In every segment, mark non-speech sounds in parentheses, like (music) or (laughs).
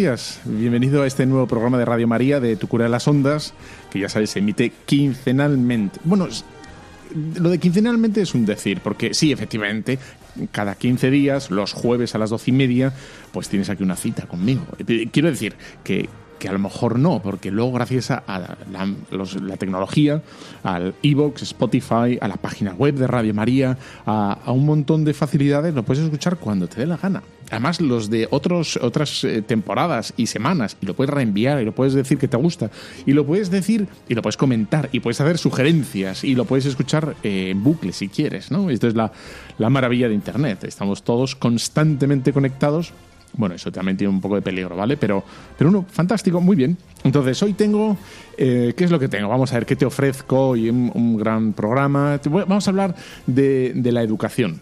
Días, bienvenido a este nuevo programa de Radio María de Tu Cura de las Ondas, que ya sabes, se emite quincenalmente. Bueno, lo de quincenalmente es un decir, porque sí, efectivamente, cada 15 días, los jueves a las doce y media, pues tienes aquí una cita conmigo. Eh, Quiero decir que, que a lo mejor no, porque luego gracias a, la, tecnología, al iVoox, Spotify, a la página web de Radio María, a un montón de facilidades, lo puedes escuchar cuando te dé la gana. Además, los de otros, otras eh, temporadas y semanas, y lo puedes reenviar, y lo puedes decir que te gusta, y lo puedes decir, y lo puedes comentar, y puedes hacer sugerencias, y lo puedes escuchar eh, en bucle si quieres, ¿no? Esto es la, la maravilla de Internet. Estamos todos constantemente conectados. Bueno, eso también tiene un poco de peligro, ¿vale? Pero, pero uno, fantástico, muy bien. Entonces, hoy tengo. eh, ¿Qué es lo que tengo? Vamos a ver qué te ofrezco y un, un gran programa. Vamos a hablar de, de la educación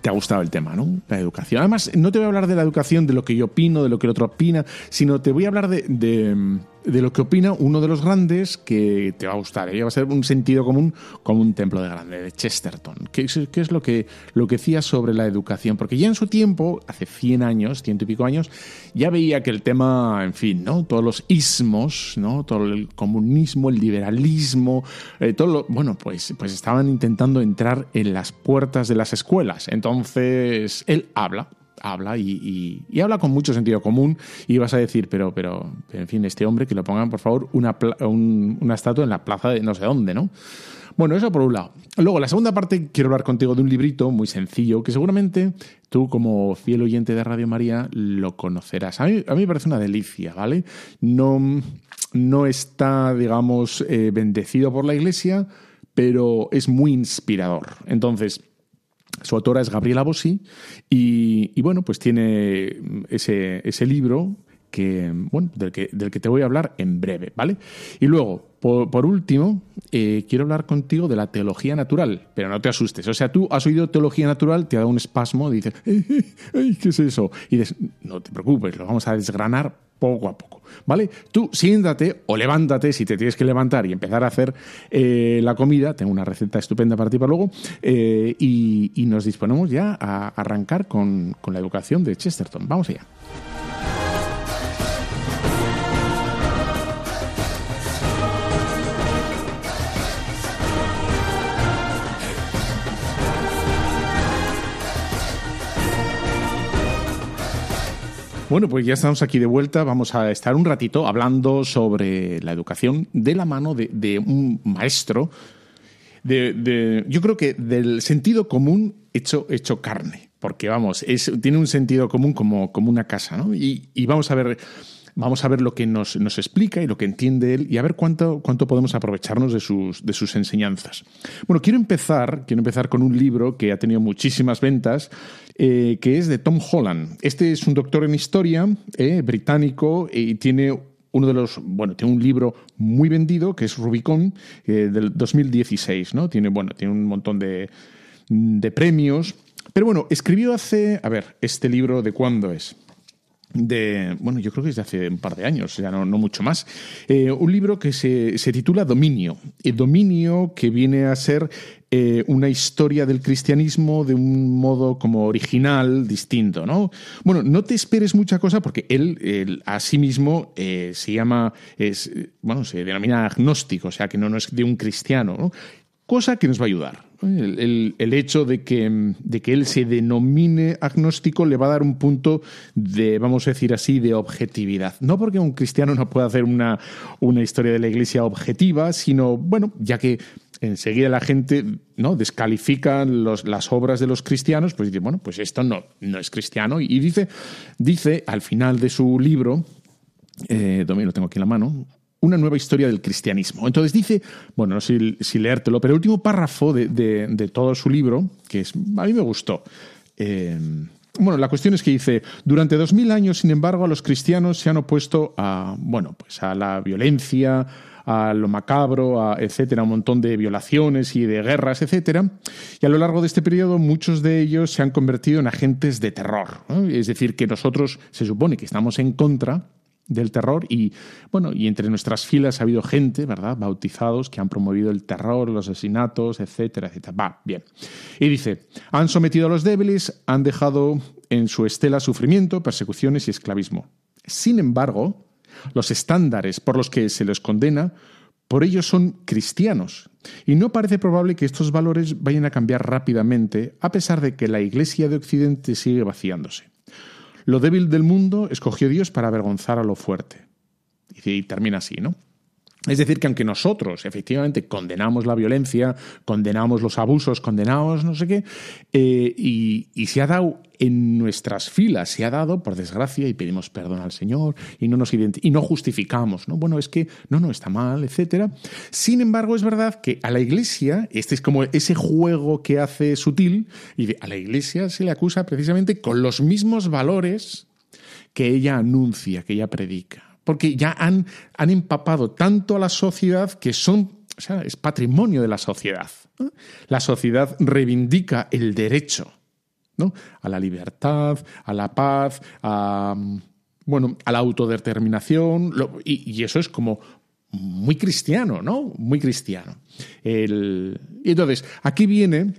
te ha gustado el tema, ¿no? La educación. Además, no te voy a hablar de la educación, de lo que yo opino, de lo que el otro opina, sino te voy a hablar de, de- de lo que opina uno de los grandes que te va a gustar. ¿eh? Va a ser un sentido común como un templo de grande, de Chesterton. ¿Qué es, qué es lo, que, lo que decía sobre la educación? Porque ya en su tiempo, hace 100 años, ciento y pico años, ya veía que el tema, en fin, ¿no? Todos los ismos, ¿no? Todo el comunismo, el liberalismo, eh, todo lo, bueno, pues, pues estaban intentando entrar en las puertas de las escuelas. Entonces, él habla, habla y, habla con mucho sentido común y vas a decir, pero, pero, en fin, este hombre que lo pongan, por favor, una, una estatua en la plaza de no sé dónde, ¿no? Bueno, eso por un lado. Luego, la segunda parte, quiero hablar contigo de un librito muy sencillo que seguramente tú, como fiel oyente de Radio María, lo conocerás. A mí, a mí me parece una delicia, ¿vale? No, no está, digamos, eh, bendecido por la Iglesia, pero es muy inspirador. Entonces, su autora es Gabriela Bossi y, bueno, pues tiene ese, ese libro que, bueno, del, que, del que te voy a hablar en breve, ¿vale? Y luego, por, último, eh, quiero hablar contigo de la teología natural, pero no te asustes. O sea, tú has oído teología natural, te ha dado un espasmo, dices, "Eh, eh, ¿qué es eso? Y dices, no te preocupes, lo vamos a desgranar poco a poco, ¿vale? Tú siéntate o levántate si te tienes que levantar y empezar a hacer eh, la comida. Tengo una receta estupenda para ti para luego. eh, y, y nos disponemos ya a arrancar con, con la educación de Chesterton. Vamos allá. Bueno, pues ya estamos aquí de vuelta. Vamos a estar un ratito hablando sobre la educación de la mano de, un maestro. Yo creo que del sentido común hecho, hecho carne. Porque vamos, tiene un sentido común como, como una casa, ¿no? Y, y vamos a ver. Vamos a ver lo que nos, nos explica y lo que entiende él y a ver cuánto, cuánto podemos aprovecharnos de sus, de sus enseñanzas. Bueno, quiero empezar, quiero empezar con un libro que ha tenido muchísimas ventas, eh, que es de Tom Holland. Este es un doctor en historia eh, británico y tiene uno de los, bueno, tiene un libro muy vendido que es Rubicon eh, del 2016, ¿no? Tiene, bueno, tiene un montón de, de premios. Pero bueno, escribió hace, a ver, este libro de cuándo es de, bueno, yo creo que es de hace un par de años, ya no, no mucho más, un libro que se, se titula Dominio. El dominio que viene a ser eh, una historia del cristianismo de un modo como original, distinto, ¿no? Bueno, no te esperes mucha cosa porque él, él a sí mismo eh, se llama, es, bueno, se denomina agnóstico, o sea que no, no es de un cristiano, ¿no? cosa que nos va a ayudar. El, el- el hecho de que, de que él se denomine agnóstico le va a dar un punto de, vamos a decir así, de objetividad. No porque un cristiano no pueda hacer una, una historia de la iglesia objetiva, sino, bueno, ya que enseguida la gente no descalifica las obras de los cristianos, pues dice, bueno, pues esto no, no es cristiano. Y dice, dice al final de su libro, eh, lo tengo aquí en la mano, una nueva historia del cristianismo. Entonces dice, bueno, no sé si, leértelo, pero el último párrafo de, todo su libro, que es, a mí me gustó. Eh, bueno, la cuestión es que dice, durante dos mil años, sin embargo, a los cristianos se han opuesto a, bueno, pues a la violencia, a lo macabro, a, etcétera, un montón de violaciones y de guerras, etcétera. Y a lo largo de este periodo, muchos de ellos se han convertido en agentes de terror. Es decir, que nosotros se supone que estamos en contra del terror y bueno y entre nuestras filas ha habido gente verdad bautizados que han promovido el terror los asesinatos etcétera etcétera va bien y dice han sometido a los débiles han dejado en su estela sufrimiento persecuciones y esclavismo sin embargo los estándares por los que se les condena por ello son cristianos y no parece probable que estos valores vayan a cambiar rápidamente a pesar de que la Iglesia de Occidente sigue vaciándose lo débil del mundo escogió Dios para avergonzar a lo fuerte. Y termina así, ¿no? Es decir, que aunque nosotros efectivamente condenamos la violencia, condenamos los abusos, condenamos no sé qué, eh, y, se ha dado en nuestras filas, se ha dado, por desgracia, y pedimos perdón al Señor, y no nos y no justificamos, ¿no? Bueno, es que no, no está mal, etcétera. Sin embargo, es verdad que a la Iglesia, este es como ese juego que hace sutil, y a la Iglesia se le acusa precisamente con los mismos valores que ella anuncia, que ella predica porque ya han, han empapado tanto a la sociedad que son, o sea, es patrimonio de la sociedad. La sociedad reivindica el derecho ¿no? a la libertad, a la paz, a, bueno, a la autodeterminación, y, eso es como muy cristiano, ¿no? Muy cristiano. El, y entonces, aquí viene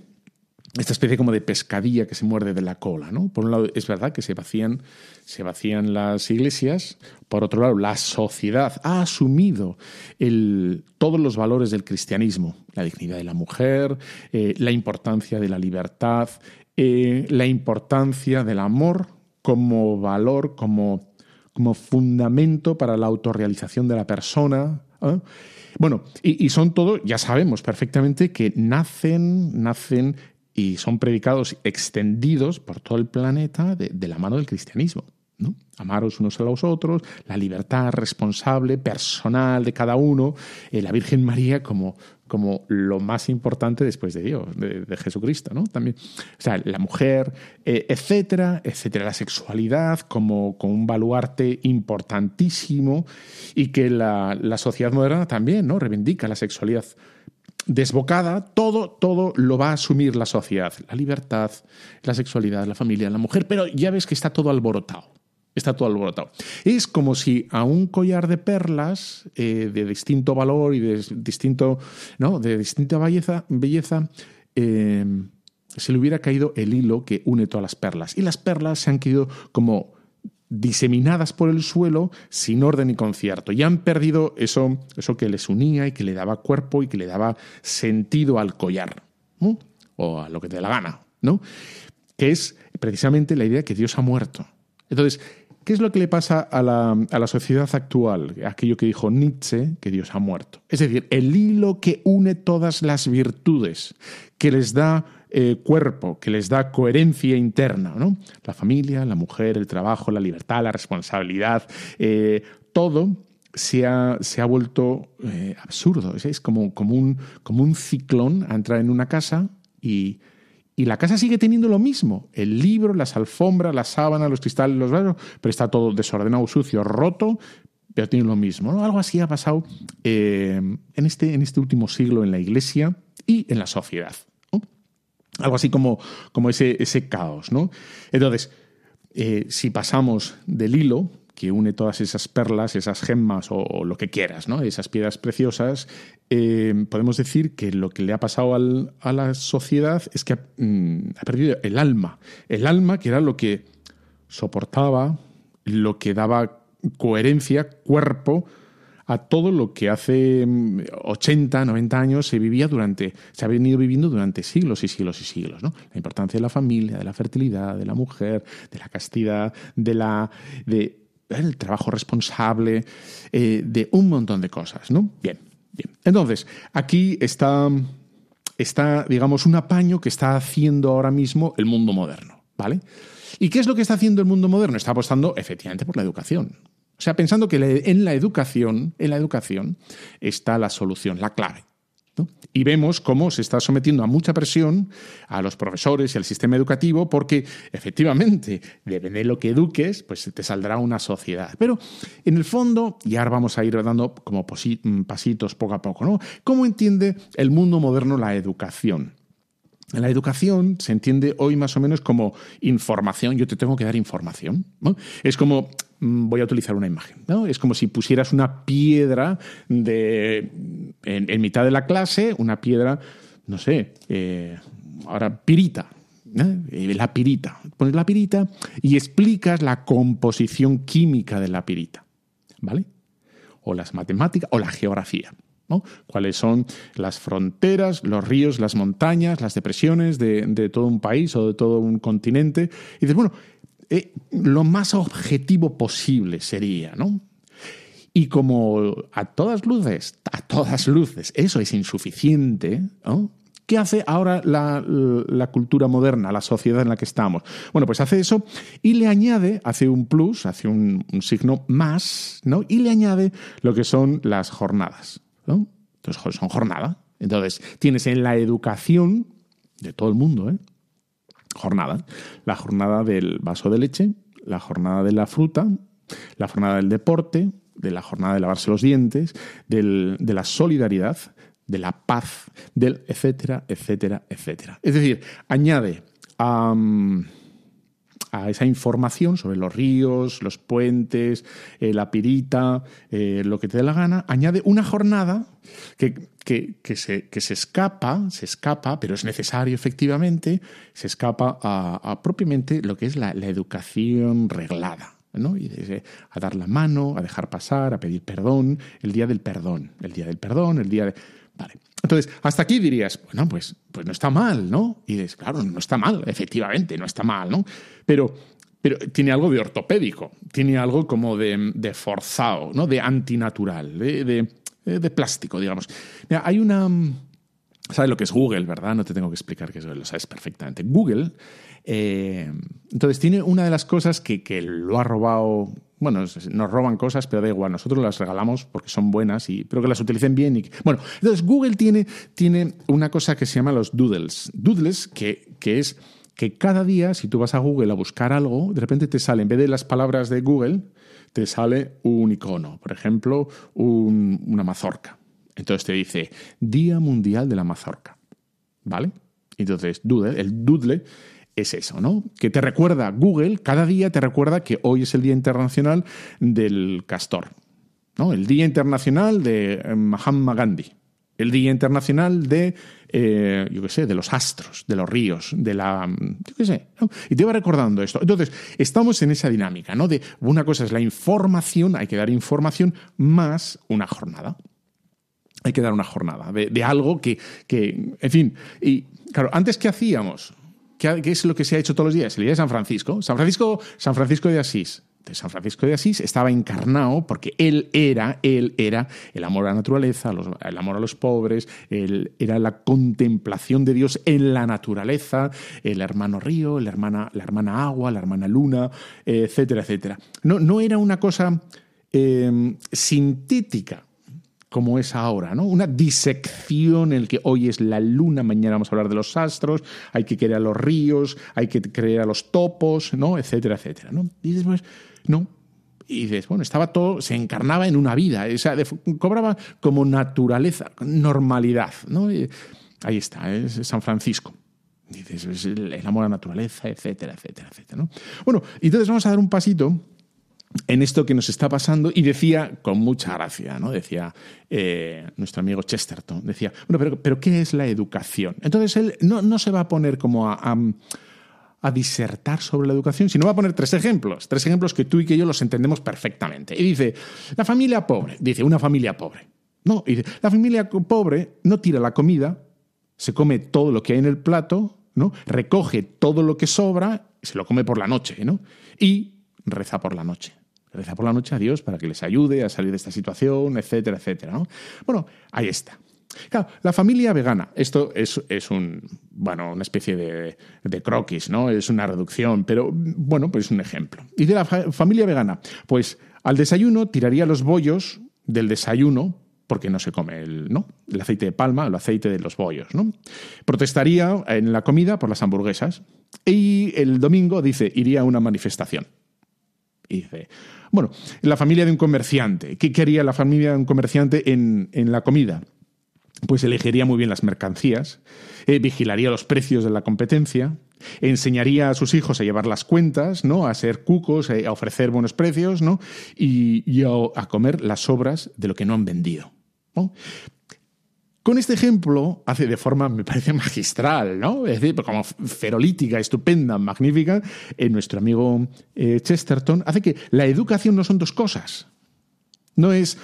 esta especie como de pescadilla que se muerde de la cola, ¿no? Por un lado, es verdad que se vacían, se vacían las iglesias, por otro lado, la sociedad ha asumido todos los valores del cristianismo, la dignidad de la mujer, eh, la importancia de la libertad, eh, la importancia del amor como valor, como, como fundamento para la autorrealización de la persona. ¿eh? Bueno, y, y, son todo, ya sabemos perfectamente que nacen, nacen y son predicados extendidos por todo el planeta de, la mano del cristianismo. ¿no? Amaros unos a los otros, la libertad responsable, personal de cada uno, eh, la Virgen María como, como lo más importante después de Dios, de, Jesucristo, ¿no? También, o sea, la mujer, eh, etcétera, etcétera, la sexualidad como, como, un baluarte importantísimo y que la, la sociedad moderna también, ¿no? Reivindica la sexualidad desbocada, todo, todo lo va a asumir la sociedad. La libertad, la sexualidad, la familia, la mujer, pero ya ves que está todo alborotado. Está todo alborotado. Es como si a un collar de perlas eh, de distinto valor y de distinto, ¿no? de distinta belleza, belleza eh, se le hubiera caído el hilo que une todas las perlas. Y las perlas se han caído como diseminadas por el suelo sin orden y concierto. Y han perdido eso, eso que les unía y que le daba cuerpo y que le daba sentido al collar, o a lo que te dé la gana, ¿no? Que es precisamente la idea que Dios ha muerto. Entonces, ¿qué es lo que le pasa a la, a la sociedad actual? Aquello que dijo Nietzsche, que Dios ha muerto. Es decir, el hilo que une todas las virtudes, que les da eh, cuerpo, que les da coherencia interna. ¿no? La familia, la mujer, el trabajo, la libertad, la responsabilidad, eh, todo se ha, se ha vuelto eh, absurdo. Es, como, como, un, como un ciclón a entrar en una casa y, y la casa sigue teniendo lo mismo. El libro, las alfombras, las sábanas, los cristales, los vasos, pero está todo desordenado, sucio, roto, pero tiene lo mismo. Algo así ha pasado en, este, en este último siglo en la Iglesia y en la sociedad. Algo así como, como ese, ese caos, ¿no? Entonces, eh, si pasamos del hilo que une todas esas perlas, esas gemas o, lo que quieras, ¿no? Esas piedras preciosas, eh, podemos decir que lo que le ha pasado a la sociedad es que mm, ha perdido el alma. El alma que era lo que soportaba, lo que daba coherencia, cuerpo, a todo lo que hace 80, mm, 90 años se vivía durante, se ha venido viviendo durante siglos y siglos y siglos, ¿no? La importancia de la familia, de la fertilidad, de la mujer, de la castidad, de la de el trabajo responsable, eh, de un montón de cosas, ¿no? Bien. Bien, entonces, aquí está, está, digamos, un apaño que está haciendo ahora mismo el mundo moderno, ¿vale? ¿Y qué es lo que está haciendo el mundo moderno? Está apostando efectivamente por la educación. O sea, pensando que en la educación, en la educación está la solución, la clave. Y vemos cómo se está sometiendo a mucha presión a los profesores y al sistema educativo porque efectivamente, depende de lo que eduques, pues te saldrá una sociedad. Pero en el fondo, y ahora vamos a ir dando como mm, pasitos poco a poco, ¿no? ¿Cómo entiende el mundo moderno la educación? La educación se entiende hoy más o menos como información. Yo te tengo que dar información. Es como, mm, voy a utilizar una imagen, ¿no? Es como si pusieras una piedra de, en, mitad de la clase, una piedra, no sé, eh, ahora pirita. Eh, la pirita. Pones la pirita y explicas la composición química de la pirita. ¿Vale? O las matemáticas o la geografía. ¿Cuáles son las fronteras, los ríos, las montañas, las depresiones de, todo un país o de todo un continente? Y dices, bueno, eh, lo más objetivo posible sería, ¿no? Y como a todas luces, a todas luces, eso es insuficiente. ¿Qué hace ahora la, cultura moderna, la sociedad en la que estamos? Bueno, pues hace eso y le añade, hace un plus, hace un signo más, ¿no? Y le añade lo que son las jornadas. Entonces son jornada. Entonces tienes en la educación de todo el mundo, ¿eh? jornada. La jornada del vaso de leche, la jornada de la fruta, la jornada del deporte, de la jornada de lavarse los dientes, de la solidaridad, de la paz, del etcétera, etcétera, etcétera. Es decir, añade a esa información sobre los ríos, los puentes, eh, la pirita, eh, lo que te dé la gana, añade una jornada que, que, se, que, se, escapa, se escapa, pero es necesario efectivamente, se escapa a, propiamente lo que es la, educación reglada. ¿no? Y a dar la mano, a dejar pasar, a pedir perdón, el día del perdón, el día del perdón, el día de... Vale. Entonces, hasta aquí dirías, bueno, pues, pues no está mal, ¿no? Y dices, claro, no está mal, efectivamente, no está mal, ¿no? Pero, pero tiene algo de ortopédico, tiene algo como de, de forzado, ¿no? De antinatural, de, de, plástico, digamos. Mira, hay una... ¿Sabes lo que es Google, verdad? No te tengo que explicar que eso lo sabes perfectamente. Google, eh, entonces, tiene una de las cosas que, que lo ha robado bueno, nos roban cosas, pero da igual, nosotros las regalamos porque son buenas y pero que las utilicen bien. Y, bueno, entonces Google tiene, tiene una cosa que se llama los doodles. Doodles, que, que es que cada día, si tú vas a Google a buscar algo, de repente te sale, en vez de las palabras de Google, te sale un icono, por ejemplo, una mazorca. Entonces te dice Día Mundial de la Mazorca. ¿Vale? Entonces, doodle, el doodle es eso, ¿no? Que te recuerda, Google cada día te recuerda que hoy es el Día Internacional del Castor, ¿no? El Día Internacional de eh, Mahatma Gandhi, el Día Internacional de, eh, yo qué sé, de los astros, de los ríos, de la, yo qué sé, y te va recordando esto. Entonces, estamos en esa dinámica, ¿no? De una cosa es la información, hay que dar información, más una jornada. Hay que dar una jornada de, algo que, que, en fin, y claro, antes qué hacíamos? ¿Qué, es lo que se ha hecho todos los días? El día de San Francisco. San Francisco, San Francisco de Asís. De San Francisco de Asís estaba encarnado porque él era, él era el amor a la naturaleza, el amor a los pobres, él era la contemplación de Dios en la naturaleza, el hermano río, la hermana, la hermana agua, la hermana luna, etcétera, etcétera. No, no era una cosa eh, sintética, como es ahora, ¿no? Una disección en el que hoy es la luna, mañana vamos a hablar de los astros, hay que crear los ríos, hay que crear los topos, ¿no? Etcétera, etcétera, ¿no? Y después, no. Y dices, bueno, estaba todo, se encarnaba en una vida, o sea, cobraba como naturaleza, normalidad, ¿no? ahí está, es San Francisco. Dices, el amor a la naturaleza, etcétera, etcétera, etcétera, ¿no? Bueno, entonces vamos a dar un pasito en esto que nos está pasando y decía con mucha gracia, ¿no? Decía eh, nuestro amigo Chesterton, decía, bueno, pero, pero, ¿qué es la educación? Entonces él no, no se va a poner como a, a, disertar sobre la educación, sino va a poner tres ejemplos, tres ejemplos que tú y que yo los entendemos perfectamente. Y dice, la familia pobre, dice, una familia pobre. No, dice, la familia pobre no tira la comida, se come todo lo que hay en el plato, ¿no? Recoge todo lo que sobra, se lo come por la noche, ¿no? Y reza por la noche. Por la noche a Dios para que les ayude a salir de esta situación, etcétera, etcétera. ¿no? Bueno, ahí está. La familia vegana, esto es, es un, bueno, una especie de, de, croquis, ¿no? Es una reducción, pero bueno, pues es un ejemplo. Y de la familia vegana, pues al desayuno tiraría los bollos del desayuno porque no se come el, ¿no? el aceite de palma, el aceite de los bollos. ¿no? Protestaría en la comida por las hamburguesas y el domingo, dice, iría a una manifestación. Y dice, bueno, la familia de un comerciante, ¿qué quería la familia de un comerciante en, en la comida? Pues elegiría muy bien las mercancías, eh, vigilaría los precios de la competencia, enseñaría a sus hijos a llevar las cuentas, ¿no? a ser cucos, eh, a ofrecer buenos precios ¿no? y, a, comer las sobras de lo que no han vendido. Con este ejemplo hace de forma, me parece magistral, ¿no? Es decir, como ferolítica, estupenda, magnífica, nuestro amigo eh, Chesterton, hace que la educación no son dos cosas. No es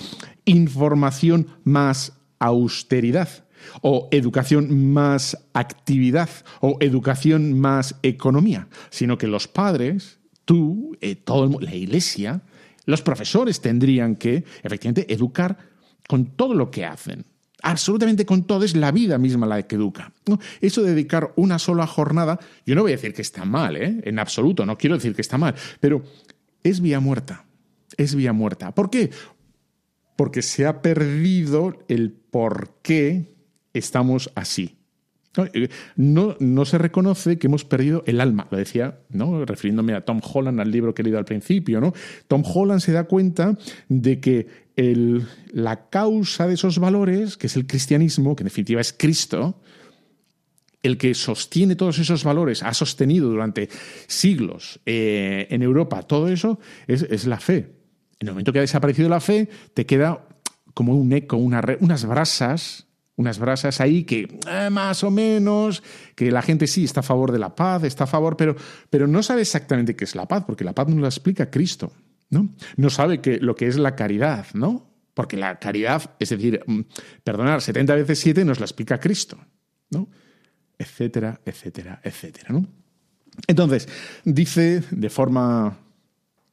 información más austeridad, o educación más actividad, o educación más economía, sino que los padres, tú, eh, todo la iglesia, los profesores tendrían que, efectivamente, educar con todo lo que hacen. Absolutamente con todo, es la vida misma la que educa. Eso de dedicar una sola jornada, yo no voy a decir que está mal, ¿eh? en absoluto, no quiero decir que está mal, pero es vía muerta, es vía muerta. ¿Por qué? Porque se ha perdido el por qué estamos así. No, no, se reconoce que hemos perdido el alma, lo decía, ¿no? refiriéndome a Tom Holland, al libro que he leído al principio. ¿no? Tom Holland se da cuenta de que la causa de esos valores, que es el cristianismo, que en definitiva es Cristo, el que sostiene todos esos valores, ha sostenido durante siglos eh, en Europa todo eso, es, la fe. En el momento que ha desaparecido la fe, te queda como un eco, una, unas brasas unas brasas ahí que eh, más o menos, que la gente sí está a favor de la paz, está a favor, pero, pero no sabe exactamente qué es la paz, porque la paz no la explica Cristo, ¿no? No sabe que, lo que es la caridad, ¿no? Porque la caridad, es decir, mm, perdonar 70 veces 7 nos la explica Cristo, ¿no? Etcétera, etcétera, etcétera, ¿no? Entonces, dice de forma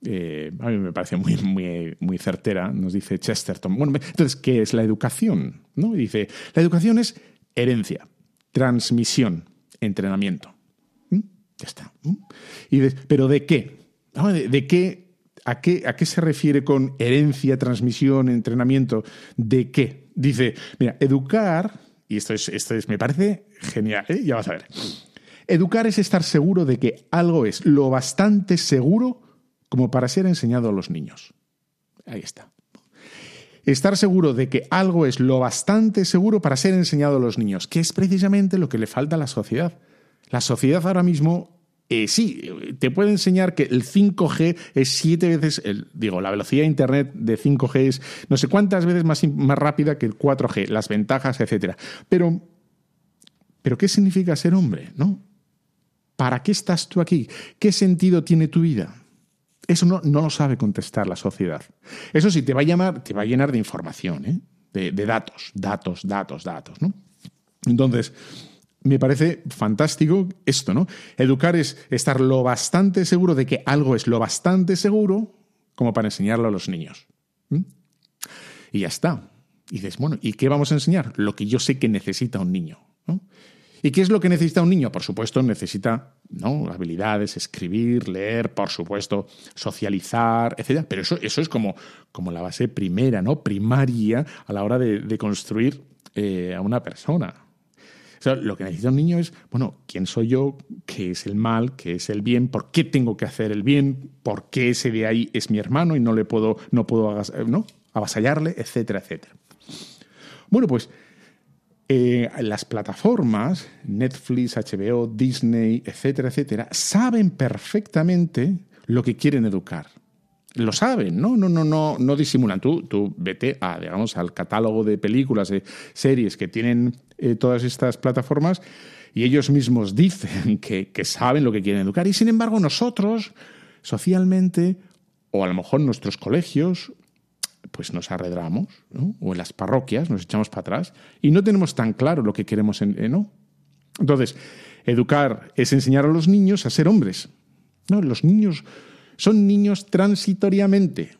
eh, a mí me parece muy, muy, muy certera, nos dice Chesterton. Bueno, entonces, ¿qué es la educación? ¿No? dice, la educación es herencia, transmisión, entrenamiento. ¿Mm? Ya está. Y ¿Pero de qué? ¿De, qué, a qué? ¿A qué se refiere con herencia, transmisión, entrenamiento? ¿De qué? Dice, mira, educar, y esto es, esto es me parece genial, ¿eh? ya vas a ver. Educar es estar seguro de que algo es lo bastante seguro como para ser enseñado a los niños. Ahí está. Estar seguro de que algo es lo bastante seguro para ser enseñado a los niños, que es precisamente lo que le falta a la sociedad. La sociedad ahora mismo, eh, sí, te puede enseñar que el 5G es siete veces, el, digo, la velocidad de Internet de 5G es no sé cuántas veces más, más rápida que el 4G, las ventajas, etc. Pero, pero, ¿qué significa ser hombre? ¿No? ¿Para qué estás tú aquí? ¿Qué sentido tiene tu vida? Eso no, lo sabe contestar la sociedad. Eso sí, te va a llamar, te va a llenar de información, ¿eh? de, datos, datos, datos, datos. ¿no? Entonces, me parece fantástico esto, ¿no? Educar es estar lo bastante seguro de que algo es lo bastante seguro como para enseñarlo a los niños. Y ya está. Y dices, bueno, ¿y qué vamos a enseñar? Lo que yo sé que necesita un niño. ¿no? ¿Y qué es lo que necesita un niño? Por supuesto, necesita ¿no? habilidades, escribir, leer, por supuesto, socializar, etc. Pero eso, eso es como, como la base primera, ¿no? primaria a la hora de, construir eh, a una persona. Lo que necesita un niño es, bueno, ¿quién soy yo? ¿Qué es el mal? ¿Qué es el bien? ¿Por qué tengo que hacer el bien? ¿Por qué ese de ahí es mi hermano y no le puedo, no puedo ¿no? avasallarle? Etcétera, etcétera. Bueno, pues eh, las plataformas, Netflix, HBO, Disney, etcétera, etcétera, saben perfectamente lo que quieren educar. Lo saben, ¿no? No, no, no, no disimulan. Tú, tú vete a, digamos, al catálogo de películas, de series que tienen eh, todas estas plataformas y ellos mismos dicen que, que saben lo que quieren educar. Y sin embargo, nosotros, socialmente, o a lo mejor nuestros colegios, pues nos arredramos, o en las parroquias nos echamos para atrás y no tenemos tan claro lo que queremos, en, ¿no? Entonces, educar es enseñar a los niños a ser hombres. ¿no? Los niños son niños transitoriamente.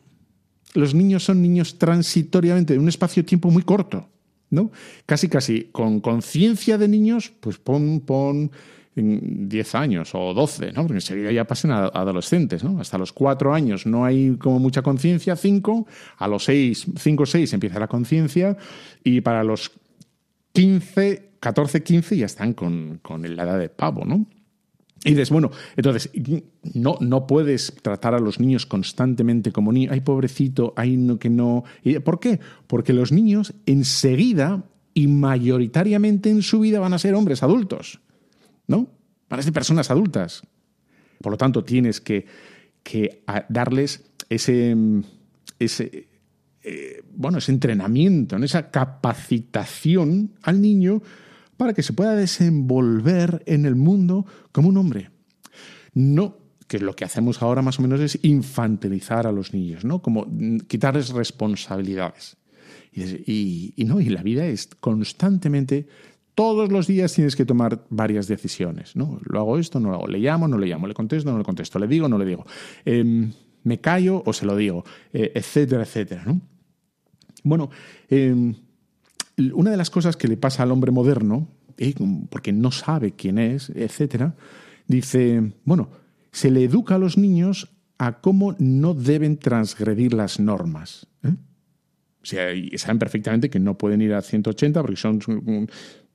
Los niños son niños transitoriamente, de un espacio-tiempo muy corto. ¿No? Casi, casi, con conciencia de niños, pues pon, pon 10 años o 12, ¿no? Porque enseguida ya pasan a adolescentes, ¿no? Hasta los 4 años no hay como mucha conciencia, 5, a los 6, 5 o 6 empieza la conciencia y para los 15, 14, 15 ya están con, con la edad de pavo, ¿no? Y dices, bueno, entonces, no, no puedes tratar a los niños constantemente como niños, ay, pobrecito, ay, no, que no. ¿Por qué? Porque los niños enseguida y mayoritariamente en su vida van a ser hombres adultos, ¿no? Van a ser personas adultas. Por lo tanto, tienes que, que darles ese, ese, eh, bueno, ese entrenamiento, esa capacitación al niño para que se pueda desenvolver en el mundo como un hombre. No que lo que hacemos ahora más o menos es infantilizar a los niños, ¿no? Como quitarles responsabilidades. Y, no, y la vida es constantemente, todos los días tienes que tomar varias decisiones, ¿no? Lo hago esto, no lo hago, le llamo, no le llamo, le contesto, no le contesto, le digo, no le digo, em, me callo o se lo digo, eh, etcétera, etcétera, ¿no? Bueno, em, una de las cosas que le pasa al hombre moderno, eh, porque no sabe quién es, etcétera, dice, bueno, se le educa a los niños a cómo no deben transgredir las normas. ¿eh? O sea, y saben perfectamente que no pueden ir a 180 porque son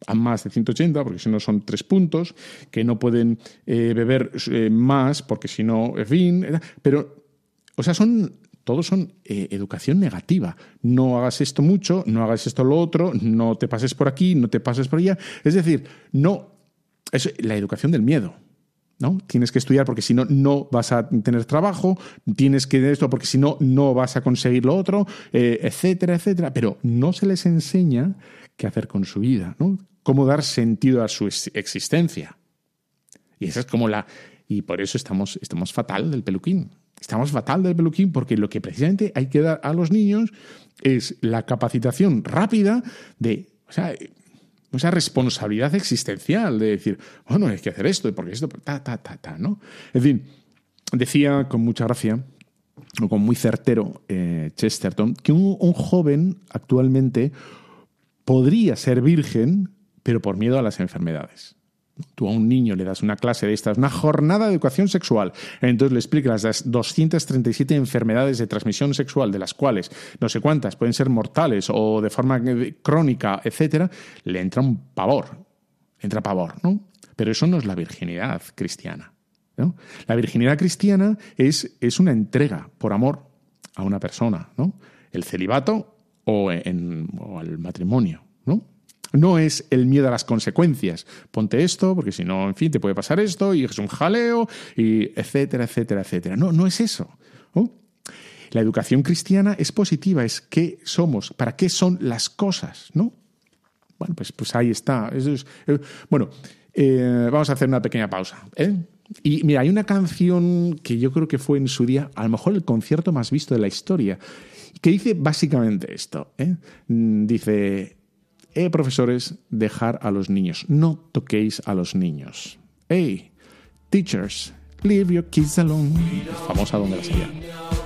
a más de 180 porque si no son tres puntos, que no pueden eh, beber más porque si no, en fin, pero, o sea, son todos son eh, educación negativa. No hagas esto mucho, no hagas esto lo otro, no te pases por aquí, no te pases por allá. Es decir, no. Es la educación del miedo. ¿no? Tienes que estudiar porque si no, no vas a tener trabajo, tienes que esto porque si no, no vas a conseguir lo otro, eh, etcétera, etcétera. Pero no se les enseña qué hacer con su vida, ¿no? Cómo dar sentido a su existencia. Y esa es como la. Y por eso estamos, estamos fatal del peluquín. Estamos fatal del peluquín porque lo que precisamente hay que dar a los niños es la capacitación rápida de, esa responsabilidad existencial de decir, bueno, hay que hacer esto, porque esto, ta, ta, ta, ta, ¿no? En fin, decía con mucha gracia, o con muy certero, eh, Chesterton, que un joven actualmente podría ser virgen, pero por miedo a las enfermedades. Tú a un niño le das una clase de estas, una jornada de educación sexual, entonces le explicas las 237 enfermedades de transmisión sexual, de las cuales no sé cuántas pueden ser mortales o de forma crónica, etcétera, le entra un pavor, entra pavor, ¿no? Pero eso no es la virginidad cristiana. ¿no? La virginidad cristiana es, es una entrega por amor a una persona, ¿no? El celibato o, en, o al matrimonio, ¿no? Es el miedo a las consecuencias. Ponte esto, porque si no, en fin, te puede pasar esto, y es un jaleo, y etcétera, etcétera, etcétera. No, no es eso. La educación cristiana es positiva, es qué somos, para qué son las cosas, ¿no? Bueno, pues, pues ahí está. Eh, bueno, eh, vamos a hacer una pequeña pausa. ¿eh? Y mira, hay una canción que yo creo que fue en su día, a lo mejor el concierto más visto de la historia, que dice básicamente esto. Mm, dice, eh, profesores, dejar a los niños. No toquéis a los niños. Hey, teachers, leave your kids alone. Famosa donde la sabía.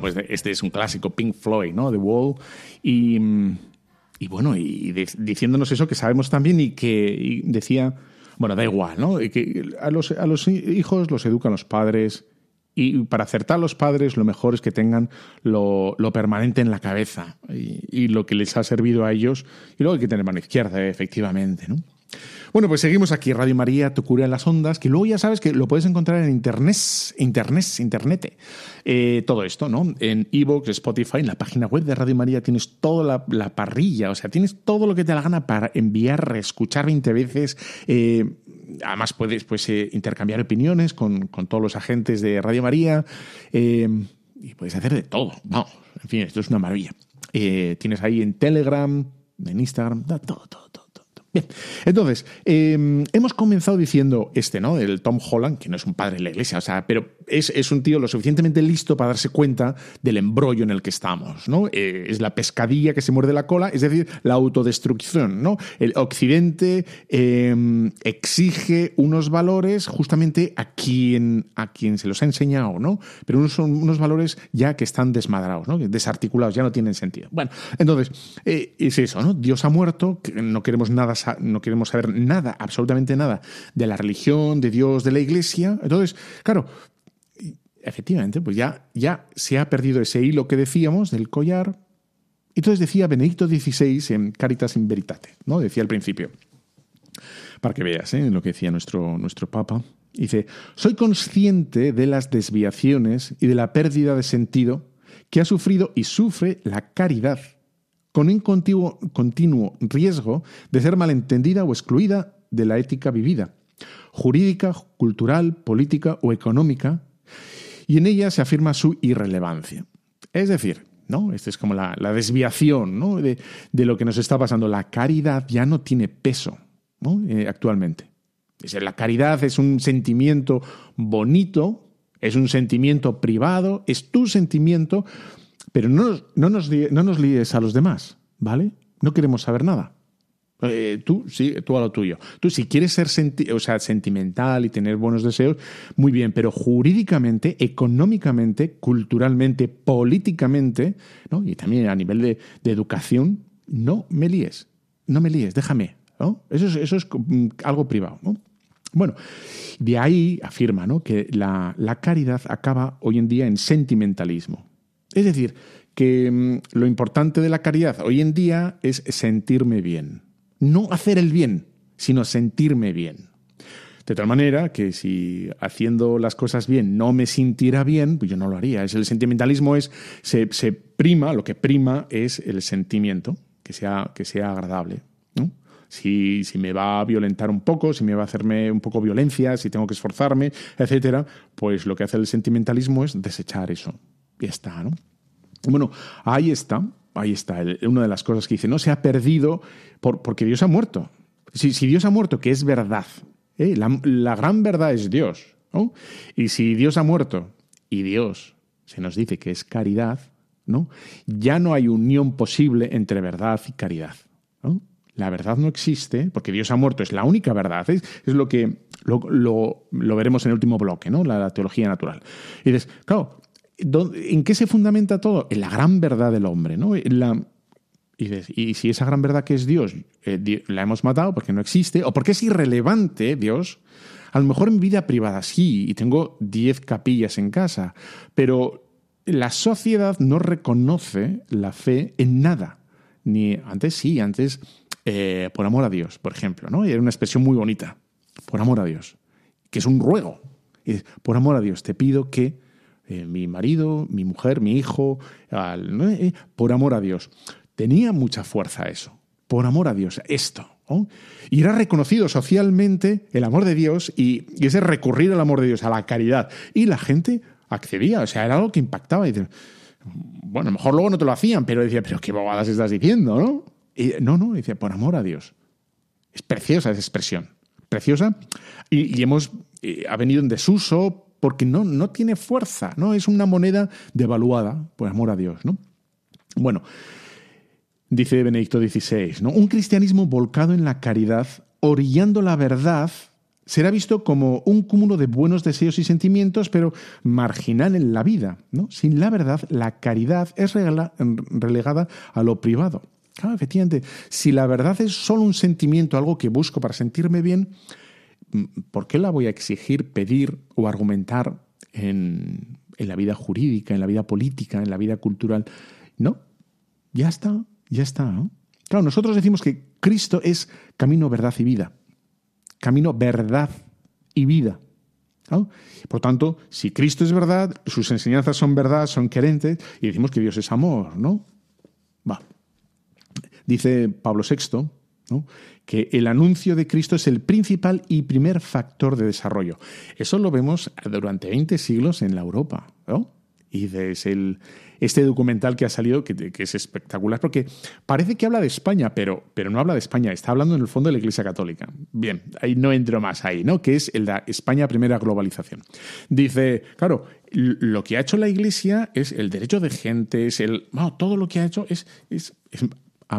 Pues este es un clásico, Pink Floyd, ¿no? The Wall. Y, y bueno, y diciéndonos eso que sabemos también y que decía, bueno, da igual, ¿no? Que a los, a los hijos los educan los padres y para acertar los padres lo mejor es que tengan lo, permanente en la cabeza y, lo que les ha servido a ellos. Y luego hay que tener mano izquierda, efectivamente. ¿no? Bueno, pues seguimos aquí, Radio María, tu cura en las ondas, que luego ya sabes que lo puedes encontrar en internet, internet, internet. Eh, todo esto, ¿no? En Evox, Spotify, en la página web de Radio María tienes toda la, parrilla, o sea, tienes todo lo que te da la gana para enviar, escuchar 20 veces. Eh, además puedes pues, eh, intercambiar opiniones con, todos los agentes de Radio María y puedes hacer de todo. Vamos, en fin, esto es una maravilla. Tienes ahí en Telegram, en Instagram, todo, todo, todo. Entonces, em, hemos comenzado diciendo este, ¿no? El Tom Holland, que no es un padre de la iglesia, o sea, pero es, un tío lo suficientemente listo para darse cuenta del embrollo en el que estamos, ¿no? Eh, es la pescadilla que se muerde la cola, es decir, la autodestrucción, ¿no? El Occidente em, exige unos valores justamente a quien, a quien se los ha enseñado, ¿no? Pero unos son unos valores ya que están desmadrados. Desarticulados, ya no tienen sentido. Bueno, entonces, eh, es eso, ¿no? Dios ha muerto, no queremos nada no queremos saber nada, absolutamente nada, de la religión, de Dios, de la iglesia. Entonces, claro, efectivamente, pues ya, ya se ha perdido ese hilo que decíamos del collar. Entonces decía Benedicto XVI en Caritas in Veritate, ¿no? Decía al principio, para que veas ¿eh? lo que decía nuestro, nuestro Papa. Dice, soy consciente de las desviaciones y de la pérdida de sentido que ha sufrido y sufre la caridad con un continuo, riesgo de ser malentendida o excluida de la ética vivida, jurídica, cultural, política o económica, y en ella se afirma su irrelevancia. Es decir, ¿no? Esta es como la, desviación ¿no? de, lo que nos está pasando. La caridad ya no tiene peso ¿no? Eh, actualmente. La caridad es un sentimiento bonito, es un sentimiento privado, es tu sentimiento, pero no, no, nos, no nos líes a los demás, ¿vale? No queremos saber nada. Eh, tú, sí, tú a lo tuyo. Tú, si quieres ser o sea, sentimental y tener buenos deseos, muy bien, pero jurídicamente, económicamente, culturalmente, políticamente, ¿no? y también a nivel de, educación, no me líes. No me líes, déjame. ¿no? Eso, es, eso es mm, algo privado. ¿no? Bueno, de ahí afirma ¿no? que la, la caridad acaba hoy en día en sentimentalismo. Es decir, que mm, lo importante de la caridad hoy en día es sentirme bien. No hacer el bien, sino sentirme bien. De tal manera que si haciendo las cosas bien no me sintiera bien, pues yo no lo haría. Es el sentimentalismo es se, prima, lo que prima es el sentimiento, que sea, que sea agradable. Si, si, me va a violentar un poco, si me va a hacerme un poco violencia, si tengo que esforzarme, etcétera, pues lo que hace el sentimentalismo es desechar eso. Y está, ¿no? Bueno, ahí está, ahí está, una de las cosas que dice, no se ha perdido por, porque Dios ha muerto. Si, si, Dios ha muerto, que es verdad, ¿eh? la, gran verdad es Dios. ¿no? Y si Dios ha muerto y Dios se nos dice que es caridad, ¿no? ya no hay unión posible entre verdad y caridad. La verdad no existe, porque Dios ha muerto, es la única verdad. Es, lo que lo, lo, veremos en el último bloque, ¿no? La, la teología natural. Y dices, claro, ¿En qué se fundamenta todo? En la gran verdad del hombre, ¿no? la, y, si esa gran verdad que es Dios eh, la hemos matado porque no existe o porque es irrelevante Dios, a lo mejor en vida privada sí, y tengo 10 capillas en casa, pero la sociedad no reconoce la fe en nada. Ni antes sí, antes eh, por amor a Dios, por ejemplo, ¿no? Y era una expresión muy bonita, por amor a Dios, que es un ruego. Por amor a Dios, te pido que eh, mi marido, mi mujer, mi hijo, eh, por amor a Dios. Tenía mucha fuerza eso, por amor a Dios, esto. Y era reconocido socialmente el amor de Dios y, ese recurrir al amor de Dios, a la caridad. Y la gente accedía, o sea, era algo que impactaba. Y bueno, a lo mejor luego no te lo hacían, pero decía, pero qué bobadas estás diciendo, ¿no? Y, no, no, decía, por amor a Dios. Es preciosa esa expresión, preciosa. Y, hemos, eh, ha venido en desuso porque no, no tiene fuerza, ¿no? Es una moneda devaluada, por amor a Dios, ¿no? Bueno, dice Benedicto XVI, ¿no? Un cristianismo volcado en la caridad, orillando la verdad será visto como un cúmulo de buenos deseos y sentimientos, pero marginal en la vida. ¿no? Sin la verdad, la caridad es relegada a lo privado. Claro, efectivamente, si la verdad es solo un sentimiento, algo que busco para sentirme bien, ¿por qué la voy a exigir, pedir o argumentar en, la vida jurídica, en la vida política, en la vida cultural? No, ya está, ya está. Claro, nosotros decimos que Cristo es camino, verdad y vida. Camino, verdad y vida. Por tanto, si Cristo es verdad, sus enseñanzas son verdad, son querentes, y decimos que Dios es amor, ¿no? Va. Dice Pablo VI que el anuncio de Cristo es el principal y primer factor de desarrollo. Eso lo vemos durante 20 siglos en la Europa. Y desde el, este documental que ha salido, que, es espectacular, porque parece que habla de España, pero, pero no habla de España, está hablando en el fondo de la Iglesia Católica. Bien, ahí no entro más ahí, ¿no? Que es el de España Primera Globalización. Dice, claro, lo que ha hecho la Iglesia es el derecho de gente, es el. todo lo que ha hecho es, es,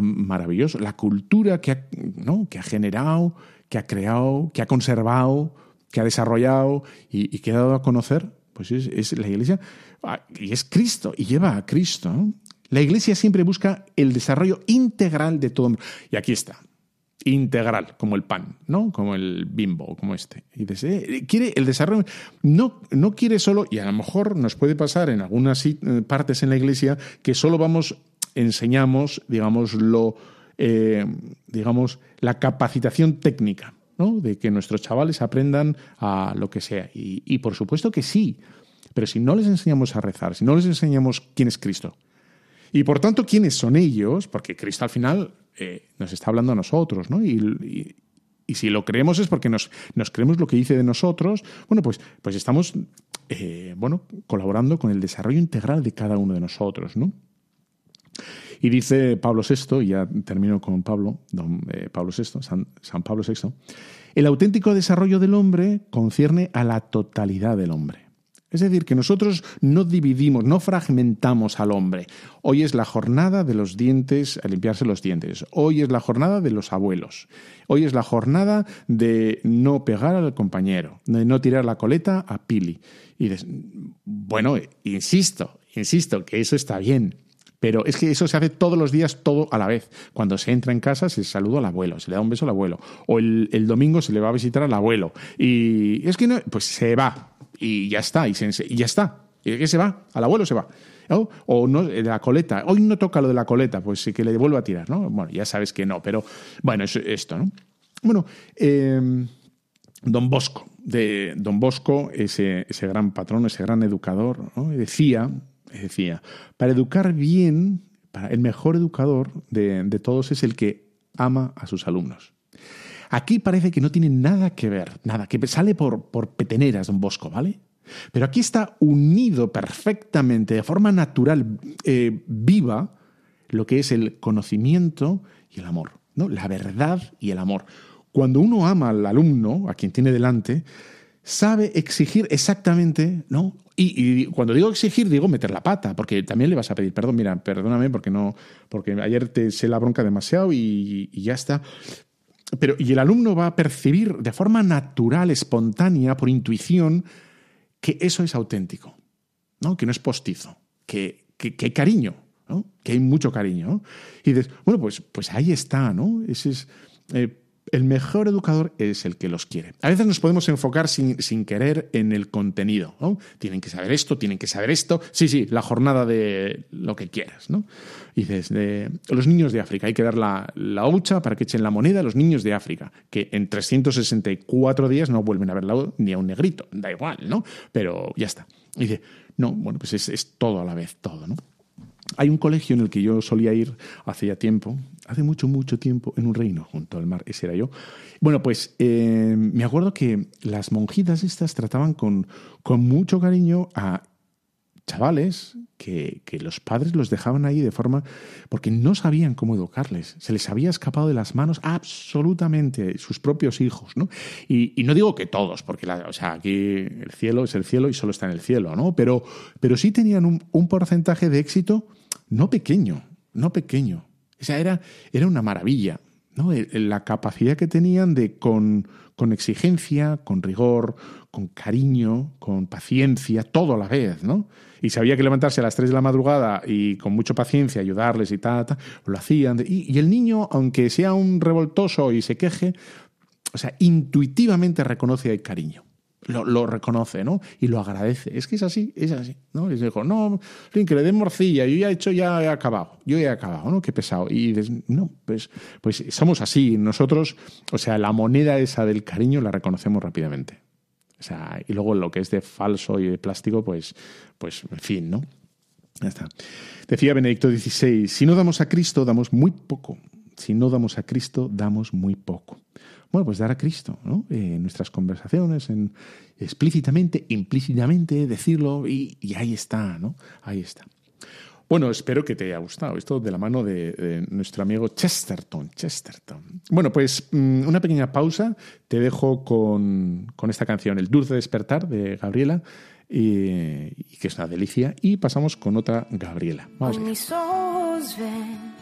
maravilloso. La cultura que ha, ¿no? que ha generado, que ha creado, que ha conservado, que ha desarrollado y, que ha dado a conocer, pues es, la Iglesia. Ah, y es Cristo, y lleva a Cristo. La Iglesia siempre busca el desarrollo integral de todo. Y aquí está, integral, como el pan, ¿no? Como el bimbo, como este. Y eh, quiere el desarrollo, no, no quiere solo, y a lo mejor nos puede pasar en algunas eh, partes en la iglesia, que solo vamos enseñamos, digamos, lo, eh, digamos, la capacitación técnica, ¿no? De que nuestros chavales aprendan a lo que sea. Y, por supuesto que sí. Pero si no les enseñamos a rezar, si no les enseñamos quién es Cristo, y por tanto quiénes son ellos, porque Cristo al final eh, nos está hablando a nosotros, ¿no? Y, si lo creemos es porque nos, nos, creemos lo que dice de nosotros, bueno, pues, pues estamos eh, bueno, colaborando con el desarrollo integral de cada uno de nosotros, ¿no? Y dice Pablo VI, y ya termino con Pablo, don, eh, Pablo VI, San, San Pablo VI, el auténtico desarrollo del hombre concierne a la totalidad del hombre. Es decir, que nosotros no dividimos, no fragmentamos al hombre. Hoy es la jornada de los dientes, a limpiarse los dientes. Hoy es la jornada de los abuelos. Hoy es la jornada de no pegar al compañero, de no tirar la coleta a Pili. Y bueno, insisto, insisto, que eso está bien. Pero es que eso se hace todos los días, todo a la vez. Cuando se entra en casa se saluda al abuelo, se le da un beso al abuelo. O el, domingo se le va a visitar al abuelo. Y es que no, pues se va. Y ya está, y, ya está. ¿Y qué se va? Al abuelo se va. O no, de la coleta. Hoy no toca lo de la coleta, pues sí que le vuelvo a tirar, ¿no? Bueno, ya sabes que no, pero bueno, es esto, ¿no? Bueno, em, Don Bosco, de Don Bosco, ese, ese gran patrón, ese gran educador, decía decía, para educar bien, para el mejor educador de, todos es el que ama a sus alumnos. Aquí parece que no tiene nada que ver, nada, que sale por, por peteneras, don Bosco, ¿vale? Pero aquí está unido perfectamente, de forma natural, eh, viva, lo que es el conocimiento y el amor, ¿no? La verdad y el amor. Cuando uno ama al alumno, a quien tiene delante, sabe exigir exactamente, ¿no? Y, cuando digo exigir, digo meter la pata, porque también le vas a pedir perdón, mira, perdóname porque no, porque ayer te sé la bronca demasiado y, ya está. Pero, y el alumno va a percibir de forma natural, espontánea, por intuición, que eso es auténtico, ¿no? Que no es postizo, que, que, hay cariño, ¿no? Que hay mucho cariño. Y dices, bueno, pues, pues ahí está, ¿no? Ese es. Eh, el mejor educador es el que los quiere. A veces nos podemos enfocar sin, sin querer en el contenido. Tienen que saber esto, tienen que saber esto. Sí, sí, la jornada de lo que quieras. ¿no? Y dices, de, los niños de África, hay que dar la, la hucha para que echen la moneda a los niños de África, que en 364 días no vuelven a ver ni a un negrito. Da igual, ¿no? Pero ya está. Dice, no, bueno, pues es, es todo a la vez, todo, ¿no? Hay un colegio en el que yo solía ir hace ya tiempo, hace mucho, mucho tiempo, en un reino junto al mar, ese era yo. Bueno, pues eh, me acuerdo que las monjitas estas trataban con, con mucho cariño a chavales que, que, los padres los dejaban ahí de forma porque no sabían cómo educarles. Se les había escapado de las manos absolutamente sus propios hijos, ¿no? Y, no digo que todos, porque o sea, aquí el cielo es el cielo y solo está en el cielo, ¿no? Pero, pero sí tenían un porcentaje de éxito no pequeño, no pequeño. O sea, era, era una maravilla. ¿no? la capacidad que tenían de con, con exigencia, con rigor, con cariño, con paciencia, todo a la vez, ¿no? Y sabía que levantarse a las 3 de la madrugada y con mucha paciencia ayudarles y tal, lo hacían. Y, y, el niño, aunque sea un revoltoso y se queje, o sea, intuitivamente reconoce el cariño lo, reconoce, ¿no? Y lo agradece. Es que es así, es así, ¿no? Y dijo, no, que le den morcilla, yo ya he hecho, ya he acabado, yo ya he acabado, ¿no? Qué pesado. Y dices, no, pues, pues somos así. Nosotros, o sea, la moneda esa del cariño la reconocemos rápidamente. O sea, y luego lo que es de falso y de plástico, pues, pues en fin, ¿no? Ya está. Decía Benedicto XVI, si no damos a Cristo, damos muy poco. Si no damos a Cristo, damos muy poco. Bueno, pues dar a Cristo, ¿no? Eh, en nuestras conversaciones, en, explícitamente, implícitamente, decirlo y, ahí está, ¿no? Ahí está. Bueno, espero que te haya gustado esto de la mano de, nuestro amigo Chesterton. Chesterton. Bueno, pues mm, una pequeña pausa. Te dejo con, esta canción, El Dulce Despertar de Gabriela, y, que es una delicia. Y pasamos con otra Gabriela. Vamos mis ojos ven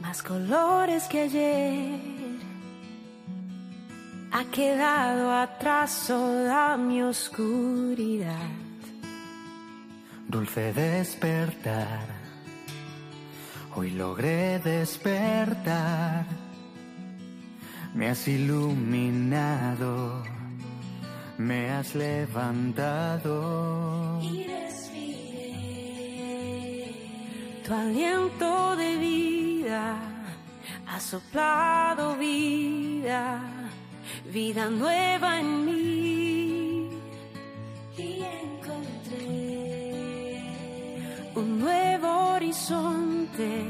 más colores que ayer ha quedado atrás toda mi oscuridad. Dulce despertar, hoy logré despertar. Me has iluminado, me has levantado. Y respiré tu aliento de vida, ha soplado vida vida nueva en mí. Y encontré un nuevo horizonte,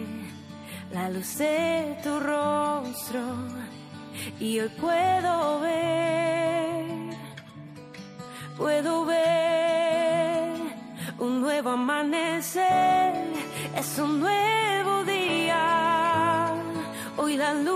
la luz de tu rostro y hoy puedo ver, puedo ver un nuevo amanecer, es un nuevo día, hoy la luz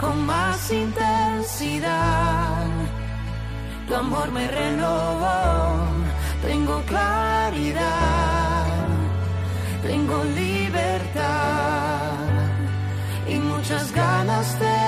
con más intensidad. Tu amor me renovó, tengo claridad, tengo libertad y muchas ganas de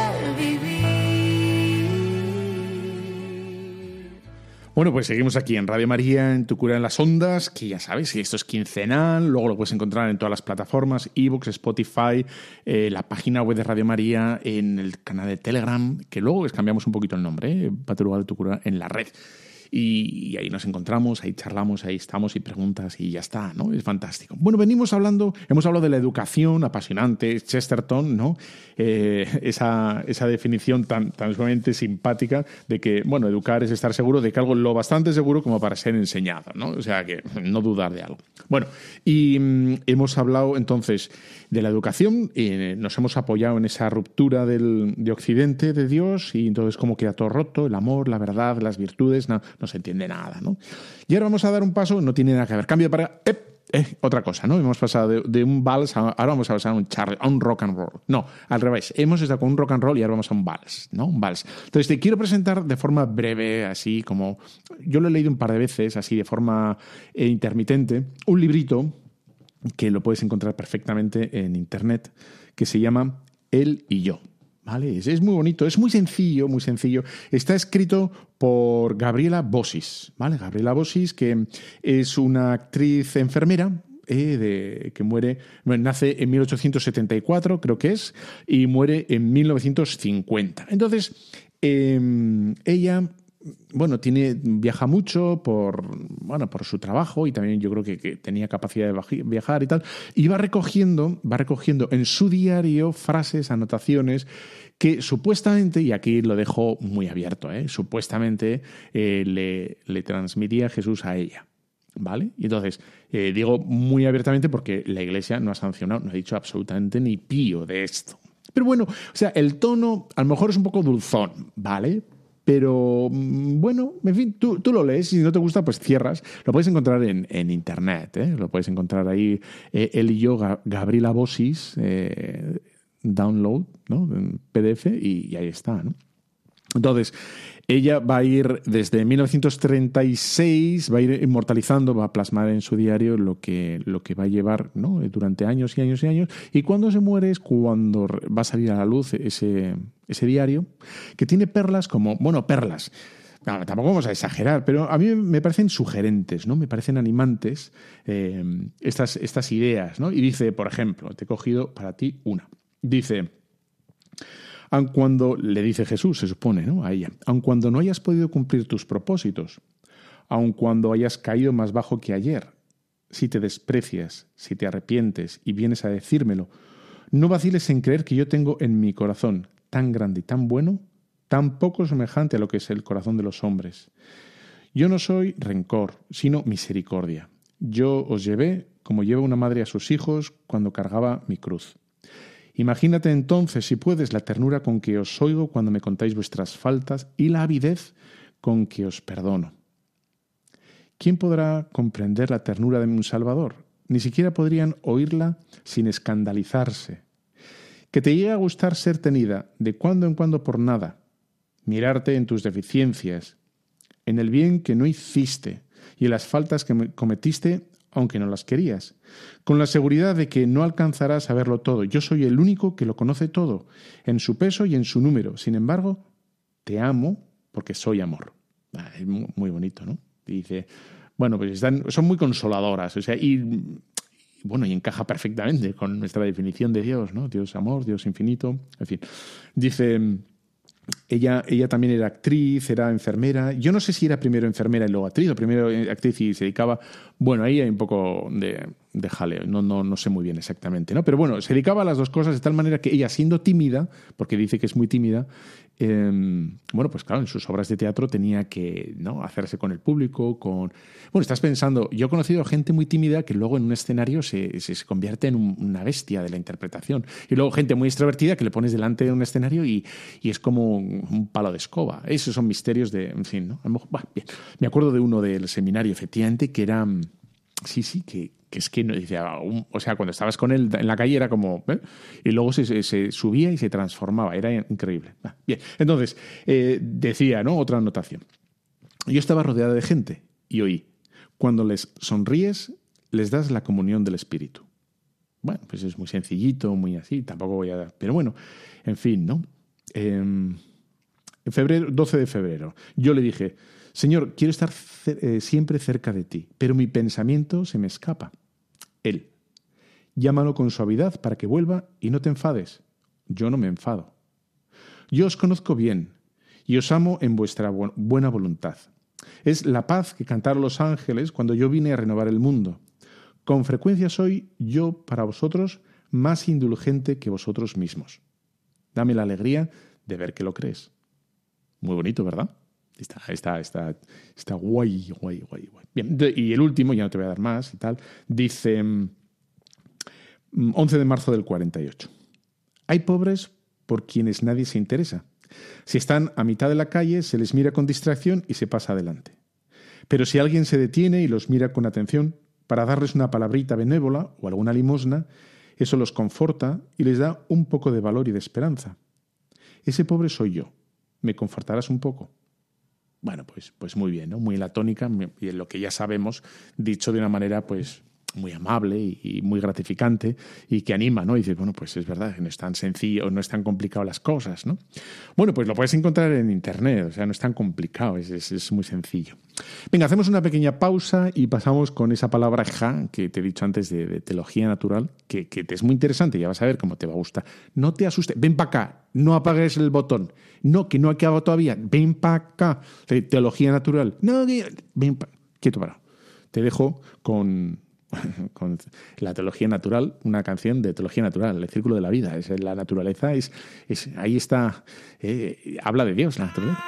Bueno, pues seguimos aquí en Radio María, en Tu Cura en las Ondas, que ya sabes, que esto es quincenal, luego lo puedes encontrar en todas las plataformas, ebooks, Spotify, eh, la página web de Radio María, en el canal de Telegram, que luego les cambiamos un poquito el nombre, eh, de Tu Cura en la red. Y, ahí nos encontramos, ahí charlamos, ahí estamos y preguntas y ya está, ¿no? Es fantástico. Bueno, venimos hablando, hemos hablado de la educación apasionante, Chesterton, ¿no? Eh, esa, esa, definición tan, tan sumamente simpática de que, bueno, educar es estar seguro de que algo lo bastante seguro como para ser enseñado, ¿no? O sea, que no dudar de algo. Bueno, y mm, hemos hablado entonces de la educación, y nos hemos apoyado en esa ruptura del, de Occidente de Dios y entonces como queda todo roto, el amor, la verdad, las virtudes, no, no se entiende nada, ¿no? Y ahora vamos a dar un paso, no tiene nada que ver, cambio para... Eh, otra cosa, ¿no? Hemos pasado de, un vals a, ahora vamos a pasar a un charlie, a un rock and roll. No, al revés. Hemos estado con un rock and roll y ahora vamos a un vals, ¿no? Un vals. Entonces te quiero presentar de forma breve, así como yo lo he leído un par de veces, así de forma eh, intermitente, un librito que lo puedes encontrar perfectamente en internet, que se llama Él y yo. ¿Vale? Es, muy bonito, es muy sencillo, muy sencillo. Está escrito por Gabriela Bosis, ¿vale? Gabriela Bosis, que es una actriz enfermera, eh, de, que muere, nace en 1874, creo que es, y muere en 1950. Entonces, em, ella bueno, tiene, viaja mucho por, bueno, por su trabajo y también yo creo que, tenía capacidad de viajar y tal. Y va recogiendo, va recogiendo en su diario frases, anotaciones que supuestamente, y aquí lo dejo muy abierto, ¿eh? supuestamente eh, le, le, transmitía Jesús a ella. ¿Vale? Y entonces, eh, digo muy abiertamente porque la Iglesia no ha sancionado, no ha dicho absolutamente ni pío de esto. Pero bueno, o sea, el tono a lo mejor es un poco dulzón, ¿vale? Pero mm, bueno, en fin, tú, tú, lo lees y si no te gusta, pues cierras. Lo puedes encontrar en, en internet, ¿eh? lo puedes encontrar ahí. Eh, él y yo, Gabriela Bosis, eh, download, ¿no? PDF y, y ahí está, ¿no? Entonces, ella va a ir desde 1936, va a ir inmortalizando, va a plasmar en su diario lo que, lo que va a llevar ¿no? durante años y años y años. Y cuando se muere es cuando va a salir a la luz ese, ese diario, que tiene perlas como, bueno, perlas. tampoco vamos a exagerar, pero a mí me parecen sugerentes, ¿no? Me parecen animantes eh, estas, estas ideas, ¿no? Y dice, por ejemplo, te he cogido para ti una. Dice, aun cuando, le dice Jesús, se supone, ¿no? A ella, aun cuando no hayas podido cumplir tus propósitos, aun cuando hayas caído más bajo que ayer, si te desprecias, si te arrepientes y vienes a decírmelo, no vaciles en creer que yo tengo en mi corazón tan grande y tan bueno, tan poco semejante a lo que es el corazón de los hombres. Yo no soy rencor, sino misericordia. Yo os llevé como lleva una madre a sus hijos cuando cargaba mi cruz. Imagínate entonces, si puedes, la ternura con que os oigo cuando me contáis vuestras faltas y la avidez con que os perdono. ¿Quién podrá comprender la ternura de un Salvador? Ni siquiera podrían oírla sin escandalizarse. Que te llegue a gustar ser tenida de cuando en cuando por nada, mirarte en tus deficiencias, en el bien que no hiciste y en las faltas que cometiste aunque no las querías, con la seguridad de que no alcanzarás a verlo todo. Yo soy el único que lo conoce todo, en su peso y en su número. Sin embargo, te amo porque soy amor. Ah, es muy bonito, ¿no? dice, bueno, pues están, son muy consoladoras, o sea, y, bueno, y encaja perfectamente con nuestra definición de Dios, ¿no? Dios amor, Dios infinito, en fin. Dice ella, ella también era actriz, era enfermera. Yo no sé si era primero enfermera y luego actriz, o primero actriz y se dedicaba. Bueno, ahí hay un poco de, de no, no, no sé muy bien exactamente, ¿no? Pero bueno, se dedicaba a las dos cosas de tal manera que ella, siendo tímida, porque dice que es muy tímida, Em, bueno, pues claro, en sus obras de teatro tenía que ¿no? hacerse con el público, con... Bueno, estás pensando, yo he conocido gente muy tímida que luego en un escenario se, se, convierte en una bestia de la interpretación. Y luego gente muy extrovertida que le pones delante de un escenario y, y es como un palo de escoba. Esos son misterios de... En fin, ¿no? bien. Me acuerdo de uno del seminario, efectivamente, que era... Sí, sí, que, que es que no decía, o sea, cuando estabas con él en la calle era como, ¿eh? y luego se, se, subía y se transformaba, era increíble. Ah, bien, entonces eh, decía, ¿no? Otra anotación. Yo estaba rodeada de gente y oí, cuando les sonríes, les das la comunión del Espíritu. Bueno, pues es muy sencillito, muy así, tampoco voy a dar, pero bueno, en fin, ¿no? Em, en febrero, 12 de febrero, yo le dije, Señor, quiero estar eh, siempre cerca de ti, pero mi pensamiento se me escapa. Él, llámalo con suavidad para que vuelva y no te enfades. Yo no me enfado. Yo os conozco bien y os amo en vuestra buena voluntad. Es la paz que cantaron los ángeles cuando yo vine a renovar el mundo. Con frecuencia soy yo para vosotros más indulgente que vosotros mismos. Dame la alegría de ver que lo crees. Muy bonito, ¿verdad? Está, está, está, está guay, guay, guay, guay. Bien, y el último, ya no te voy a dar más y tal, dice 11 mm, de marzo del 48. Hay pobres por quienes nadie se interesa. Si están a mitad de la calle, se les mira con distracción y se pasa adelante. Pero si alguien se detiene y los mira con atención para darles una palabrita benévola o alguna limosna, eso los conforta y les da un poco de valor y de esperanza. Ese pobre soy yo. ¿Me confortarás un poco? Bueno, pues, pues muy bien, ¿no? Muy la tónica, y lo que ya sabemos, dicho de una manera, pues muy amable y, muy gratificante y que anima, ¿no? Y dices, bueno, pues es verdad, no es tan sencillo, no es tan complicado las cosas, ¿no? Bueno, pues lo puedes encontrar en internet, o sea, no es tan complicado, es, es, muy sencillo. Venga, hacemos una pequeña pausa y pasamos con esa palabra ja que te he dicho antes de, teología natural, que, que, es muy interesante, ya vas a ver cómo te va a gustar. No te asustes, ven para acá, no apagues el botón. No, que no ha acabado todavía, ven para acá. Teología natural. No, ven para... Quieto para. Te dejo con (laughs) con la teología natural, una canción de teología natural, el círculo de la vida, es la naturaleza, es, es ahí está, eh, habla de Dios la naturaleza.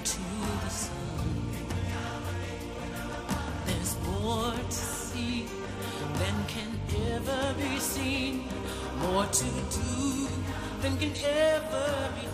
Into the sun, there's more to see than can ever be seen, more to do than can ever be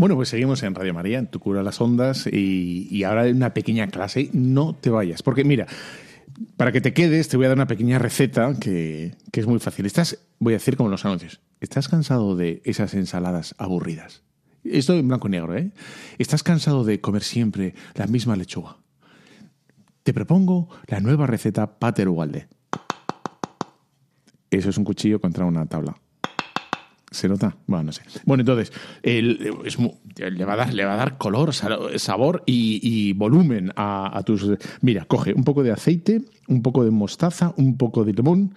Bueno, pues seguimos en Radio María, en Tu Cura las Ondas, y, y ahora una pequeña clase. No te vayas, porque mira, para que te quedes, te voy a dar una pequeña receta que, que es muy fácil. Estás, voy a decir como los anuncios, ¿estás cansado de esas ensaladas aburridas? Esto en blanco y negro, ¿eh? ¿Estás cansado de comer siempre la misma lechuga? Te propongo la nueva receta Pater Ugalde. Eso es un cuchillo contra una tabla. ¿Se nota? Bueno, no sé. Bueno, entonces, el- es le, va a dar, le va a dar color, sa- sabor y, volumen a, tus... Mira, coge un poco de aceite, un poco de mostaza, un poco de limón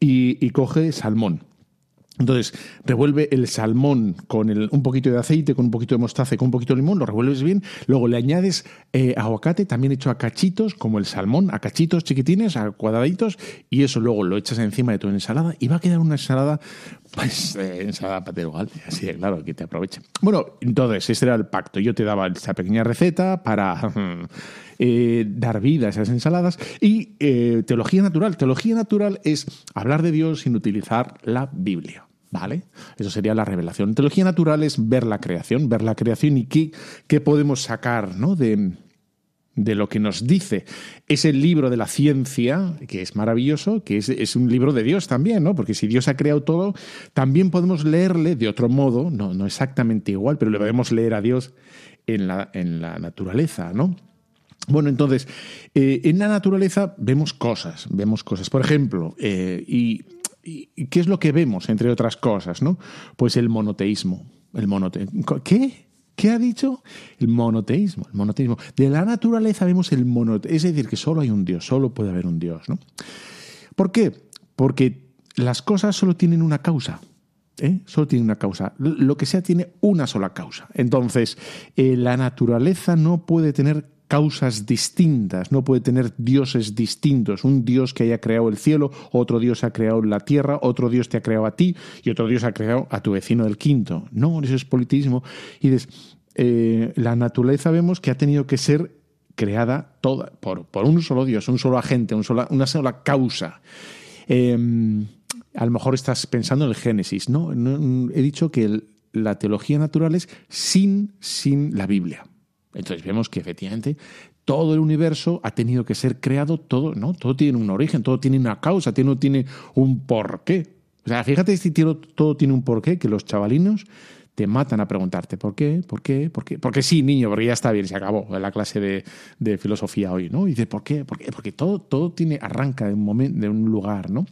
y coge salmón. Entonces, revuelve el salmón con el- un poquito de aceite, con un poquito de mostaza con un poquito de limón, lo revuelves bien, luego le añades eh, aguacate, también hecho a cachitos, como el salmón, a cachitos chiquitines, a cuadraditos, y eso luego lo echas encima de tu ensalada y va a quedar una ensalada, pues, eh, ensalada paterugal, (laughs) así de claro, que te aproveche. Bueno, entonces, ese era el pacto. Yo te daba esta pequeña receta para... (laughs) eh, dar vida a esas ensaladas y eh, teología natural. Teología natural es hablar de Dios sin utilizar la Biblia. ¿Vale? Eso sería la revelación. Teología natural es ver la creación, ver la creación y qué, qué podemos sacar ¿no? de, lo que nos dice ese libro de la ciencia, que es maravilloso, que es, es un libro de Dios también, ¿no? Porque si Dios ha creado todo, también podemos leerle de otro modo, no, no exactamente igual, pero le podemos leer a Dios en la, en la naturaleza, ¿no? Bueno, entonces, eh, en la naturaleza vemos cosas, vemos cosas. Por ejemplo, eh, ¿qué es lo que vemos, entre otras cosas, no? Pues el monoteísmo. El monote ¿Qué? ¿Qué ha dicho? El monoteísmo. El monoteísmo. De la naturaleza vemos el monoteísmo. Es decir, que solo hay un Dios, solo puede haber un Dios, ¿no? ¿Por qué? Porque las cosas solo tienen una causa. ¿eh? Solo tiene una causa. Lo que sea tiene una sola causa. Entonces, la naturaleza no puede tener causas distintas, no puede tener dioses distintos. Un dios que haya creado el cielo, otro dios ha creado la tierra, otro dios te ha creado a ti y otro dios ha creado a tu vecino del quinto. No, eso es politismo. Y dices, eh, la naturaleza vemos que ha tenido que ser creada toda por, por un solo Dios, un solo agente, un sola- una sola causa. Eh, a lo mejor estás pensando en el Génesis. No, he dicho que la teología natural es sin, sin la Biblia. Entonces vemos que efectivamente todo el universo ha tenido que ser creado, todo, ¿no? Todo tiene un origen, todo tiene una causa, todo tiene un porqué. O sea, fíjate si todo tiene un porqué, que los chavalinos te matan a preguntarte por qué, por qué, por qué. Porque sí, niño, porque ya está bien, se acabó la clase de, de filosofía hoy, ¿no? Y dice, ¿por qué? ¿Por qué? Porque todo, todo tiene, arranca de un momento, de un lugar, ¿no?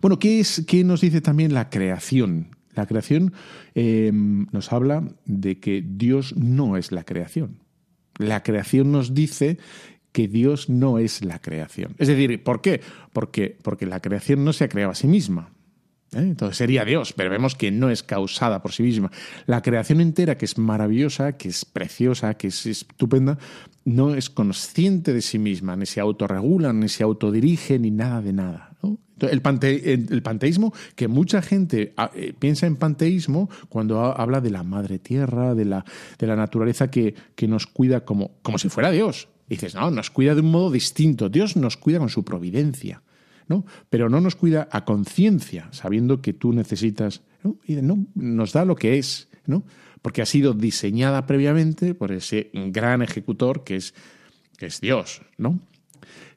Bueno, ¿qué, es, ¿qué nos dice también la creación? La creación eh, nos habla de que Dios no es la creación. La creación nos dice que Dios no es la creación. Es decir, ¿por qué? Porque, porque la creación no se ha creado a sí misma. ¿eh? Entonces sería Dios, pero vemos que no es causada por sí misma. La creación entera, que es maravillosa, que es preciosa, que es estupenda, no es consciente de sí misma, ni se autorregula, ni se autodirige, ni nada de nada. El, pante, el, panteísmo, que mucha gente ah, eh, piensa en panteísmo cuando ha, habla de la madre tierra, de la, de la naturaleza que, que nos cuida como, como si fuera Dios. Dices, no, nos cuida de un modo distinto. Dios nos cuida con su providencia. ¿no? Pero no nos cuida a conciencia, sabiendo que tú necesitas, y no, nos da lo que es, ¿no? porque ha sido diseñada previamente por ese gran ejecutor que es, que es Dios, ¿no?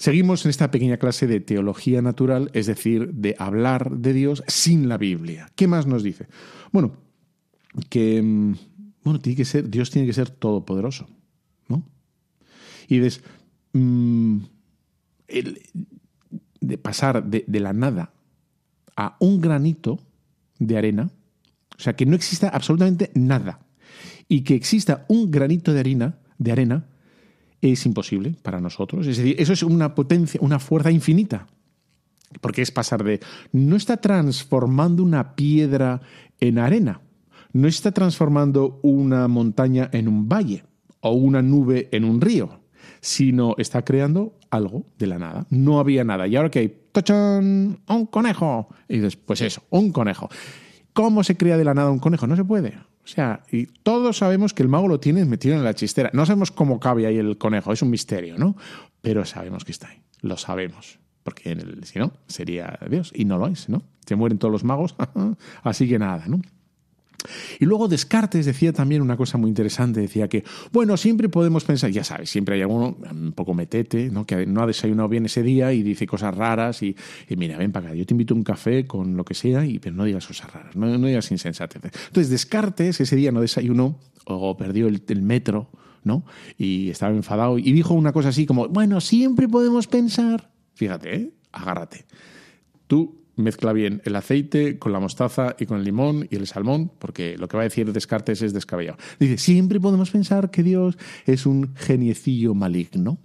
Seguimos en esta pequeña clase de teología natural, es decir, de hablar de Dios sin la Biblia. ¿Qué más nos dice? Bueno, que mm, bueno, tiene que ser, Dios tiene que ser todopoderoso, ¿no? Y mm, de pasar de, de, la nada a un granito de arena, o sea, que no exista absolutamente nada, y que exista un granito de arena, de arena, es imposible para nosotros. Es decir, eso es una potencia, una fuerza infinita. Porque es pasar de. No está transformando una piedra en arena. No está transformando una montaña en un valle o una nube en un río, sino está creando algo de la nada. No había nada. Y ahora que hay, ¡tachán! ¡Un conejo! Y dices, pues eso, un conejo. ¿Cómo se crea de la nada un conejo? No se puede. O sea, y todos sabemos que el mago lo tiene metido en la chistera. No sabemos cómo cabe ahí el conejo, es un misterio, ¿no? Pero sabemos que está ahí, lo sabemos. Porque el, si no, sería Dios. Y no lo es, ¿no? Se mueren todos los magos, (laughs) así que nada, ¿no? Y luego Descartes decía también una cosa muy interesante, decía que, bueno, siempre podemos pensar, ya sabes, siempre hay alguno un poco metete, ¿no? que no ha desayunado bien ese día y dice cosas raras y, mira, ven para acá, yo te invito a un café con lo que sea, y, pero no digas cosas raras, no, digas insensatez. Entonces Descartes ese día no desayunó o perdió el, el metro, ¿no? Y estaba enfadado y dijo una cosa así como, bueno, siempre podemos pensar, fíjate, ¿eh? agárrate. Tú mezcla bien el aceite con la mostaza y con el limón y el salmón, porque lo que va a decir Descartes es descabellado. Dice, siempre podemos pensar que Dios es un geniecillo maligno,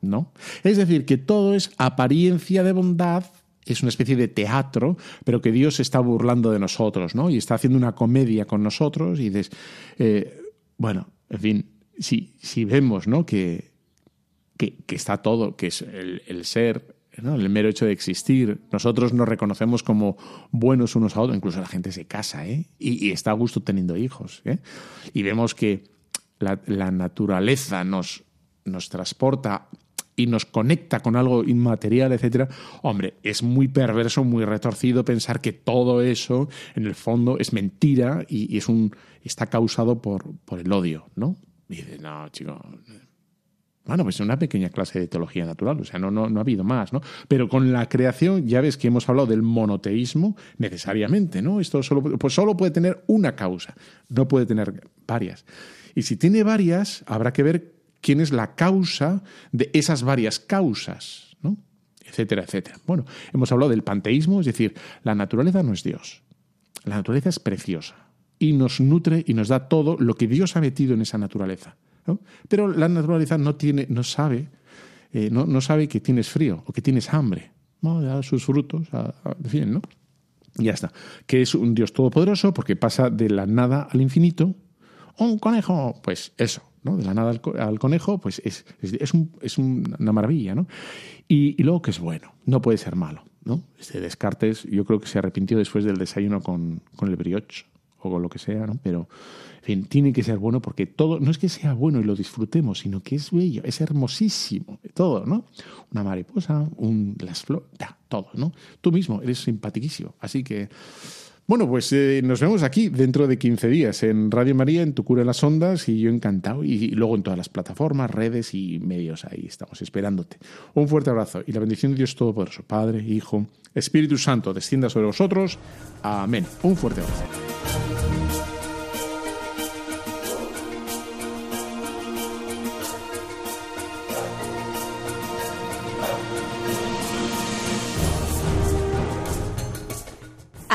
¿no? Es decir, que todo es apariencia de bondad, es una especie de teatro, pero que Dios está burlando de nosotros, ¿no? Y está haciendo una comedia con nosotros y dices, eh, bueno, en fin, si, si vemos, ¿no? Que, que, que, está todo, que es el, el ser el mero hecho de existir. Nosotros nos reconocemos como buenos unos a otros, incluso la gente se casa ¿eh? y, está a gusto teniendo hijos. ¿eh? Y vemos que la, naturaleza nos, nos transporta y nos conecta con algo inmaterial, etcétera, hombre, es muy perverso, muy retorcido pensar que todo eso, en el fondo, es mentira y, es un está causado por, por el odio, ¿no? Y no, chico, bueno, pues una pequeña clase de teología natural, o sea, no, no, no ha habido más, ¿no? Pero con la creación, ya ves que hemos hablado del monoteísmo necesariamente, ¿no? Esto solo, pues solo puede tener una causa, no puede tener varias. Y si tiene varias, habrá que ver quién es la causa de esas varias causas, ¿no? Etcétera, etcétera. Bueno, hemos hablado del panteísmo, es decir, la naturaleza no es Dios. La naturaleza es preciosa y nos nutre y nos da todo lo que Dios ha metido en esa naturaleza. ¿No? Pero la naturaleza no, tiene, no, sabe, eh, no, no, sabe que tienes frío o que tienes hambre. ¿no? Da sus frutos, a, a, en fin, ¿no? Y ya está. Que es un Dios todopoderoso porque pasa de la nada al infinito. Un conejo, pues eso, ¿no? De la nada al, al conejo, pues es, es, es, un, es una maravilla, ¿no? Y, y, luego que es bueno, no puede ser malo, ¿no? Este Descartes, yo creo que se arrepintió después del desayuno con, con el brioche o con lo que sea, ¿no? Pero tiene que ser bueno porque todo, no es que sea bueno y lo disfrutemos, sino que es bello, es hermosísimo, todo, ¿no? Una mariposa, un, las flores, todo, ¿no? Tú mismo eres simpaticísimo. Así que, bueno, pues eh, nos vemos aquí dentro de 15 días en Radio María, en Tu Cura en las Ondas, y yo encantado, y, y luego en todas las plataformas, redes y medios, ahí estamos esperándote. Un fuerte abrazo y la bendición de Dios Todopoderoso, Padre, Hijo, Espíritu Santo, descienda sobre vosotros. Amén. Un fuerte abrazo.